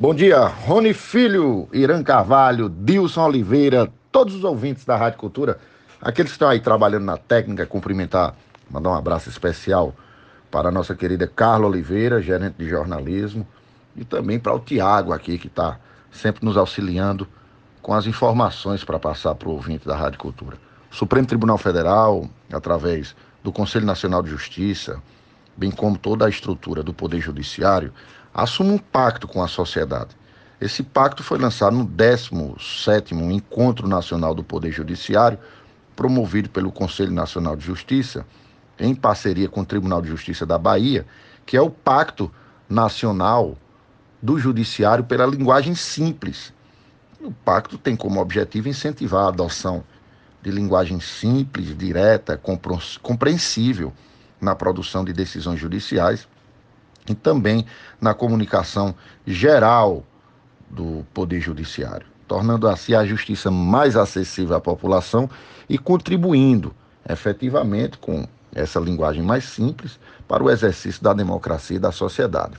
Bom dia, Rony Filho, Irã Carvalho, Dilson Oliveira, todos os ouvintes da Rádio Cultura, aqueles que estão aí trabalhando na técnica, cumprimentar, mandar um abraço especial para a nossa querida Carla Oliveira, gerente de jornalismo, e também para o Tiago aqui, que está sempre nos auxiliando com as informações para passar para o ouvinte da Rádio Cultura. O Supremo Tribunal Federal, através do Conselho Nacional de Justiça, bem como toda a estrutura do Poder Judiciário, assume um pacto com a sociedade. Esse pacto foi lançado no 17º Encontro Nacional do Poder Judiciário, promovido pelo Conselho Nacional de Justiça, em parceria com o Tribunal de Justiça da Bahia, que é o Pacto Nacional do Judiciário pela Linguagem Simples. O pacto tem como objetivo incentivar a adoção de linguagem simples, direta, compreensível na produção de decisões judiciais e também na comunicação geral do Poder Judiciário, tornando assim a justiça mais acessível à população e contribuindo efetivamente com essa linguagem mais simples para o exercício da democracia e da sociedade.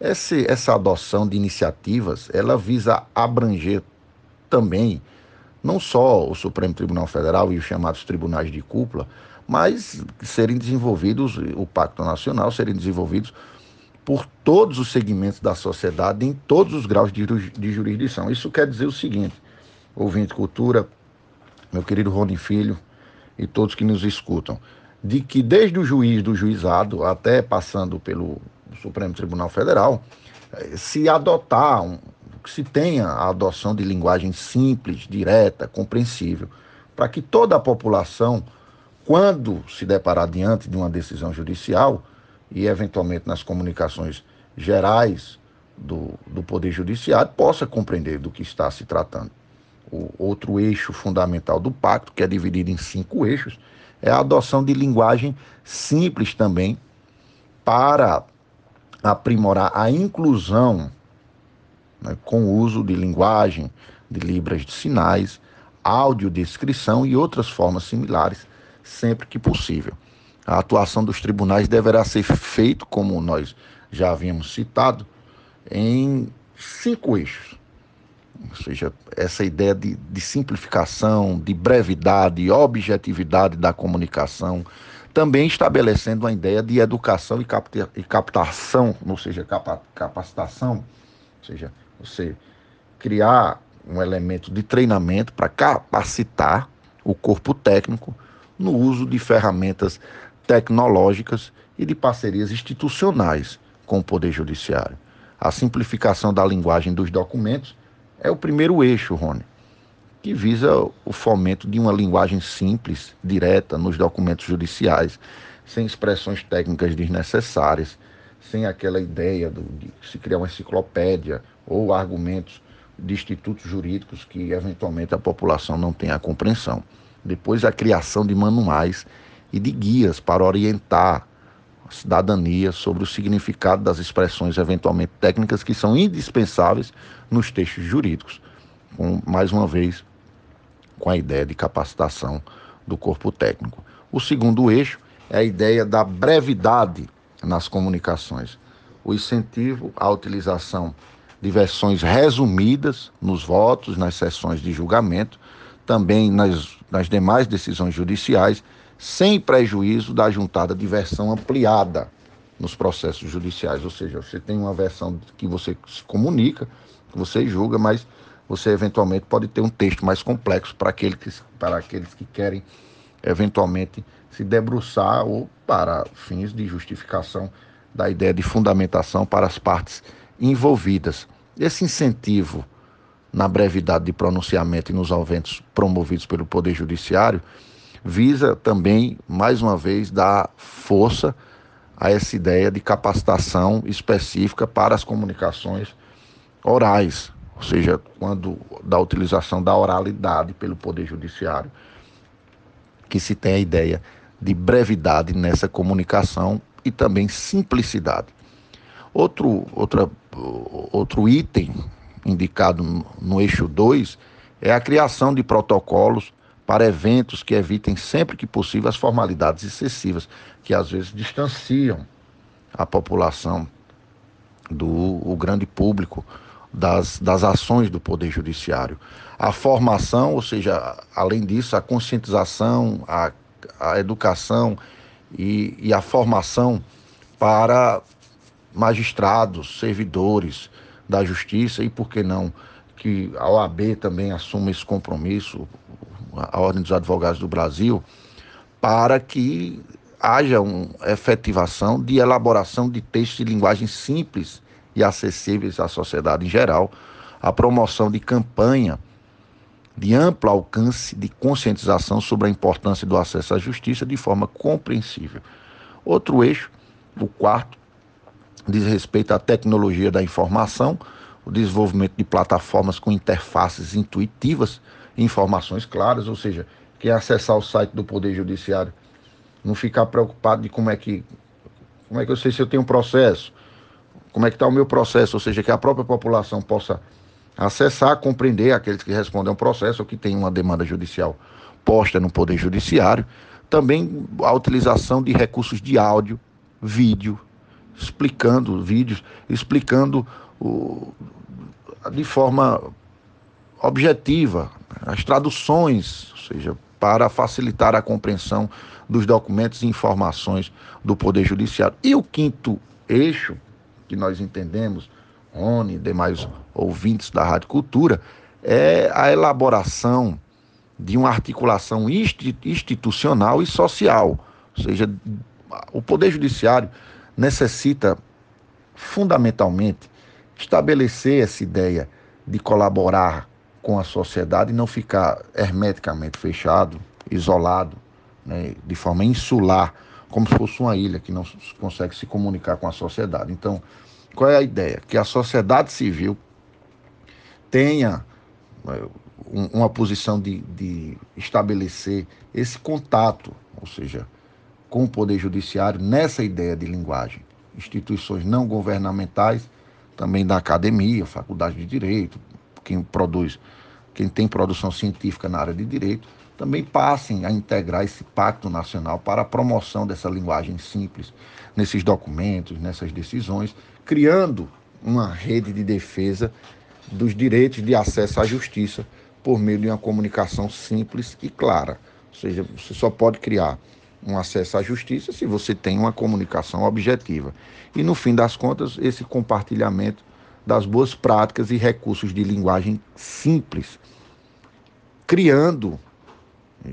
Esse, essa adoção de iniciativas, ela visa abranger também não só o Supremo Tribunal Federal e os chamados tribunais de cúpula, mas serem desenvolvidos, o Pacto Nacional, serem desenvolvidos por todos os segmentos da sociedade, em todos os graus de, de jurisdição. Isso quer dizer o seguinte, ouvinte cultura, meu querido Rony Filho e todos que nos escutam, de que desde o juiz do juizado até passando pelo Supremo Tribunal Federal, eh, se adotar um, se tenha a adoção de linguagem simples, direta, compreensível, para que toda a população, quando se deparar diante de uma decisão judicial e eventualmente nas comunicações gerais do, do Poder Judiciário, possa compreender do que está se tratando. O outro eixo fundamental do pacto, que é dividido em cinco eixos, é a adoção de linguagem simples também para aprimorar a inclusão né, com o uso de linguagem, de libras de sinais, audiodescrição e outras formas similares, sempre que possível. A atuação dos tribunais deverá ser feita, como nós já havíamos citado, em cinco eixos. Ou seja, essa ideia de, de simplificação, de brevidade, objetividade da comunicação, também estabelecendo uma ideia de educação e, capta, e captação, ou seja, capa, capacitação, ou seja, você criar um elemento de treinamento para capacitar o corpo técnico no uso de ferramentas tecnológicas e de parcerias institucionais com o Poder Judiciário. A simplificação da linguagem dos documentos é o primeiro eixo, Rony, que visa o fomento de uma linguagem simples, direta nos documentos judiciais, sem expressões técnicas desnecessárias, sem aquela ideia do, de se criar uma enciclopédia ou argumentos de institutos jurídicos que eventualmente a população não tenha compreensão. Depois a criação de manuais e de guias para orientar a cidadania sobre o significado das expressões eventualmente técnicas que são indispensáveis nos textos jurídicos. Com, mais uma vez, com a ideia de capacitação do corpo técnico. O segundo eixo é a ideia da brevidade nas comunicações. O incentivo à utilização de versões resumidas nos votos, nas sessões de julgamento, também nas, nas demais decisões judiciais, sem prejuízo da juntada de versão ampliada nos processos judiciais. Ou seja, você tem uma versão que você se comunica, que você julga, mas você eventualmente pode ter um texto mais complexo para, aquele que, para aqueles que querem eventualmente se debruçar ou para fins de justificação da ideia de fundamentação para as partes envolvidas. Esse incentivo na brevidade de pronunciamento e nos eventos promovidos pelo Poder Judiciário visa também, mais uma vez, dar força a essa ideia de capacitação específica para as comunicações orais, ou seja, quando da utilização da oralidade pelo Poder Judiciário, que se tem a ideia de brevidade nessa comunicação e também simplicidade. Outro, outra, outro item indicado no, no eixo 2 é a criação de protocolos para eventos que evitem sempre que possível as formalidades excessivas, que às vezes distanciam a população do o grande público das, das ações do Poder Judiciário. A formação, ou seja, além disso, a conscientização, a, a educação e, e a formação para magistrados, servidores da justiça e, por que não, que a OAB também assuma esse compromisso, a Ordem dos Advogados do Brasil, para que haja uma efetivação de elaboração de textos de linguagem simples e acessíveis à sociedade em geral, a promoção de campanha de amplo alcance de conscientização sobre a importância do acesso à justiça de forma compreensível. Outro eixo, o quarto, diz respeito à tecnologia da informação, o desenvolvimento de plataformas com interfaces intuitivas, informações claras, ou seja, quem acessar o site do Poder Judiciário não ficar preocupado de como é que como é que eu sei se eu tenho um processo, como é que está o meu processo, ou seja, que a própria população possa acessar, compreender aqueles que respondem ao processo ou que têm uma demanda judicial posta no Poder Judiciário. Também a utilização de recursos de áudio, vídeo, explicando vídeos, explicando o, de forma objetiva as traduções, ou seja, para facilitar a compreensão dos documentos e informações do Poder Judiciário. E o quinto eixo, que nós entendemos, ONI e demais ouvintes da Rádio Cultura, é a elaboração de uma articulação institucional e social. Ou seja, o Poder Judiciário necessita fundamentalmente estabelecer essa ideia de colaborar com a sociedade e não ficar hermeticamente fechado, isolado, né, de forma insular, como se fosse uma ilha que não consegue se comunicar com a sociedade. Então, qual é a ideia? Que a sociedade civil tenha é, uma posição de, de estabelecer esse contato, ou seja, com o Poder Judiciário nessa ideia de linguagem. Instituições não governamentais, também da academia, faculdade de direito, quem produz, quem tem produção científica na área de direito, também passem a integrar esse pacto nacional para a promoção dessa linguagem simples nesses documentos, nessas decisões, criando uma rede de defesa dos direitos de acesso à justiça por meio de uma comunicação simples e clara. Ou seja, você só pode criar um acesso à justiça se você tem uma comunicação objetiva. E no fim das contas, esse compartilhamento das boas práticas e recursos de linguagem simples, criando,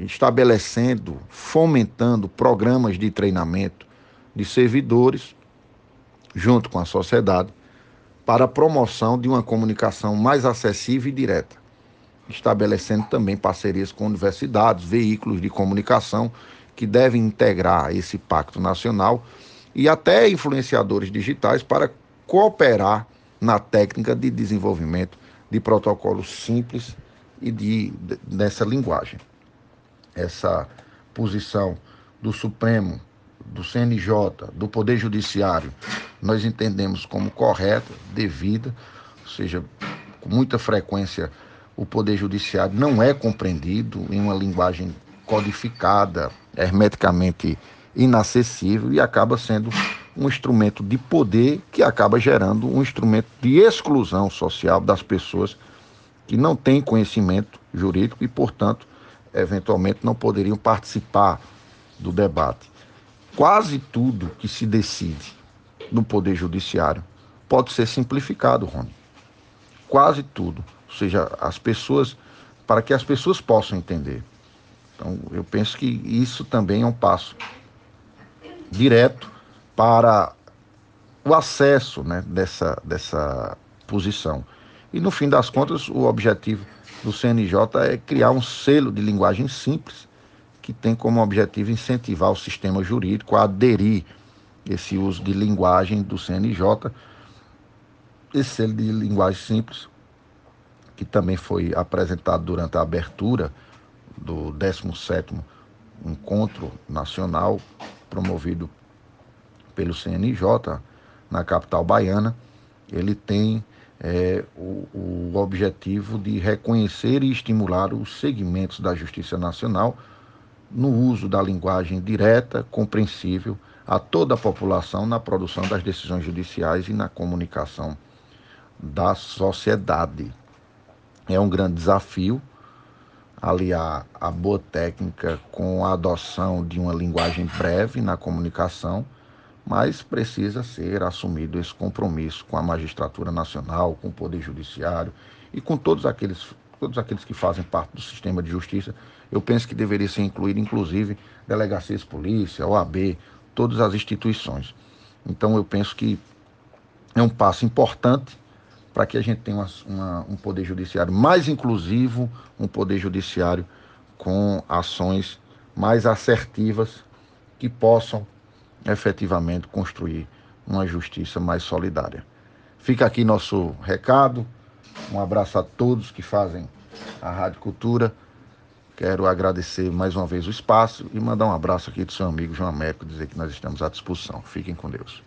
estabelecendo, fomentando programas de treinamento de servidores junto com a sociedade para a promoção de uma comunicação mais acessível e direta, estabelecendo também parcerias com universidades, veículos de comunicação que devem integrar esse pacto nacional e até influenciadores digitais para cooperar na técnica de desenvolvimento de protocolos simples e de, de dessa linguagem. Essa posição do Supremo, do CNJ, do Poder Judiciário, nós entendemos como correta, devida, ou seja, com muita frequência o Poder Judiciário não é compreendido em uma linguagem codificada, hermeticamente inacessível e acaba sendo um instrumento de poder que acaba gerando um instrumento de exclusão social das pessoas que não têm conhecimento jurídico e, portanto, eventualmente não poderiam participar do debate. Quase tudo que se decide no Poder Judiciário pode ser simplificado, Rony. Quase tudo. Ou seja, as pessoas, para que as pessoas possam entender. Então, eu penso que isso também é um passo direto para o acesso né, dessa, dessa posição. E, no fim das contas, o objetivo do CNJ é criar um selo de linguagem simples que tem como objetivo incentivar o sistema jurídico a aderir esse uso de linguagem do CNJ, esse selo de linguagem simples, que também foi apresentado durante a abertura do 17º Encontro Nacional promovido pelo CNJ na capital baiana, ele tem é, o, o objetivo de reconhecer e estimular os segmentos da Justiça Nacional no uso da linguagem direta, compreensível a toda a população na produção das decisões judiciais e na comunicação da sociedade. É um grande desafio aliar a boa técnica com a adoção de uma linguagem breve na comunicação, mas precisa ser assumido esse compromisso com a magistratura nacional, com o poder judiciário e com todos aqueles todos aqueles que fazem parte do sistema de justiça. Eu penso que deveria ser incluído, inclusive, delegacias de polícia, OAB, todas as instituições. Então, eu penso que é um passo importante para que a gente tenha uma, uma, um poder judiciário mais inclusivo, um poder judiciário com ações mais assertivas que possam efetivamente construir uma justiça mais solidária. Fica aqui nosso recado. Um abraço a todos que fazem a Rádio Cultura. Quero agradecer mais uma vez o espaço e mandar um abraço aqui do seu amigo João Américo, dizer que nós estamos à disposição. Fiquem com Deus.